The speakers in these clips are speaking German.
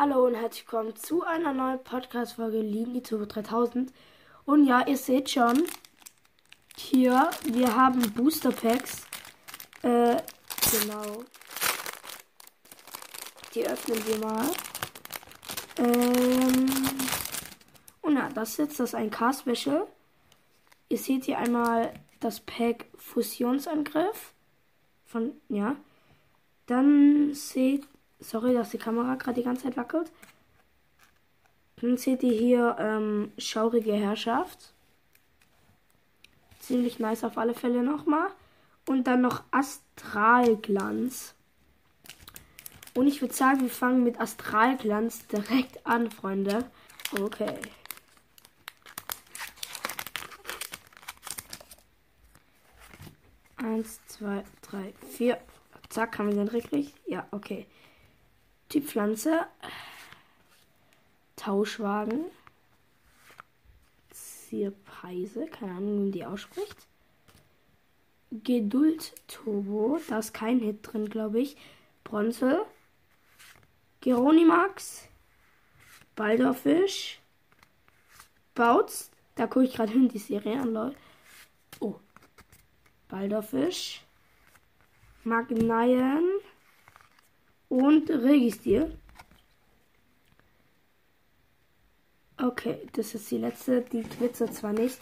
Hallo und herzlich willkommen zu einer neuen Podcast-Folge Linie Turbo 3000. Und ja, ihr seht schon, hier, wir haben Booster Packs. Äh, genau. Die öffnen wir mal. Ähm, und ja, das ist jetzt das 1K-Special. Ihr seht hier einmal das Pack Fusionsangriff. Von, ja. Dann seht Sorry, dass die Kamera gerade die ganze Zeit wackelt. Dann seht ihr hier ähm, schaurige Herrschaft. Ziemlich nice auf alle Fälle nochmal. Und dann noch Astralglanz. Und ich würde sagen, wir fangen mit Astralglanz direkt an, Freunde. Okay. Eins, zwei, drei, vier. Zack, haben wir den richtig? Ja, okay. Die Pflanze. Tauschwagen. Zierpeise. Keine Ahnung, wie man die ausspricht. Geduld Turbo. Da ist kein Hit drin, glaube ich. Bronze. Geronimax. Baldorfisch. Bautz. Da gucke ich gerade hin, die Serie an, Leute. Oh. Baldorfisch. Magnaien und Registil. Okay, das ist die letzte. Die glitzert zwar nicht.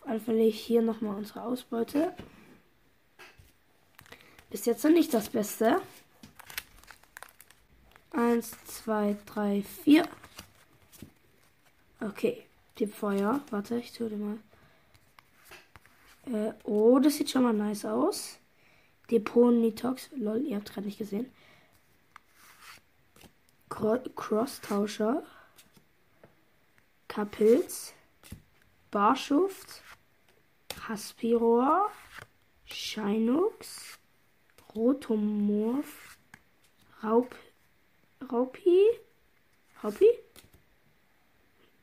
Auf alle Fälle hier nochmal unsere Ausbeute. Bis jetzt noch nicht das Beste. Eins, zwei, drei, vier. Okay, Tippfeuer. Warte, ich tue dir mal. Äh, oh, das sieht schon mal nice aus. Depot Nitox. Lol, ihr habt gerade nicht gesehen. Crosstauscher. Kapils. Barschuft. Haspiror. Shinux. Rotomorph. Raup. Raupi. Raupi.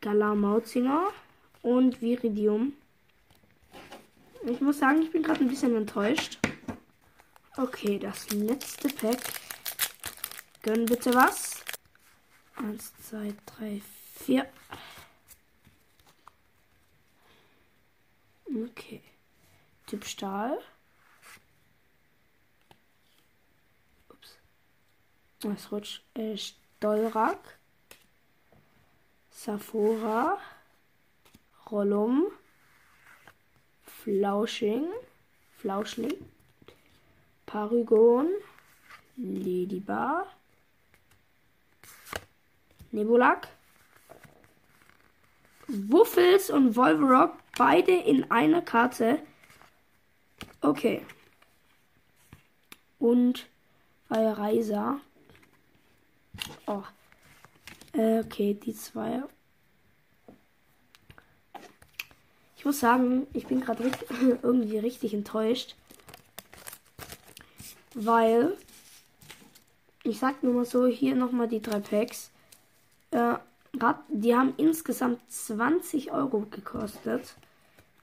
Galamauzinger. Und Viridium. Ich muss sagen, ich bin gerade ein bisschen enttäuscht. Okay, das letzte Pack. Gönn bitte was. Eins, zwei, drei, vier. Okay. Typ Stahl. Ups. Das rutscht. Äh, Stolrak. Saphora. Rollum. Flausching. Flauschling. Paragon, Ladybar, Nebulak, Wuffels und Wolverock, beide in einer Karte. Okay. Und Reiser. Oh. Äh, okay, die zwei. Ich muss sagen, ich bin gerade irgendwie richtig enttäuscht. Weil, ich sag nur mal so, hier nochmal die drei Packs. Äh, die haben insgesamt 20 Euro gekostet.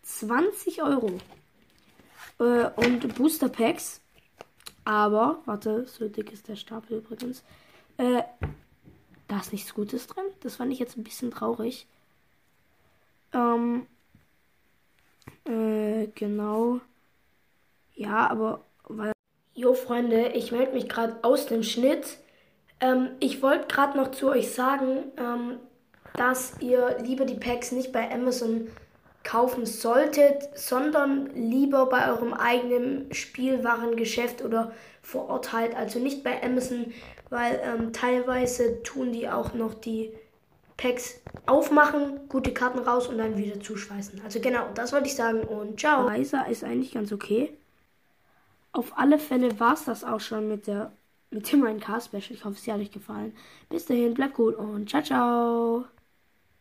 20 Euro. Äh, und Booster Packs. Aber, warte, so dick ist der Stapel übrigens. Äh, da ist nichts Gutes drin. Das fand ich jetzt ein bisschen traurig. Ähm, äh, genau. Ja, aber weil Jo Freunde, ich melde mich gerade aus dem Schnitt. Ähm, ich wollte gerade noch zu euch sagen, ähm, dass ihr lieber die Packs nicht bei Amazon kaufen solltet, sondern lieber bei eurem eigenen Spielwarengeschäft oder vor Ort halt. Also nicht bei Amazon, weil ähm, teilweise tun die auch noch die Packs aufmachen, gute Karten raus und dann wieder zuschweißen. Also genau, das wollte ich sagen und ciao. Weiser ist eigentlich ganz okay. Auf alle Fälle war es das auch schon mit der mit dem 1K Special. Ich hoffe, es hat euch gefallen. Bis dahin, bleibt gut und ciao, ciao.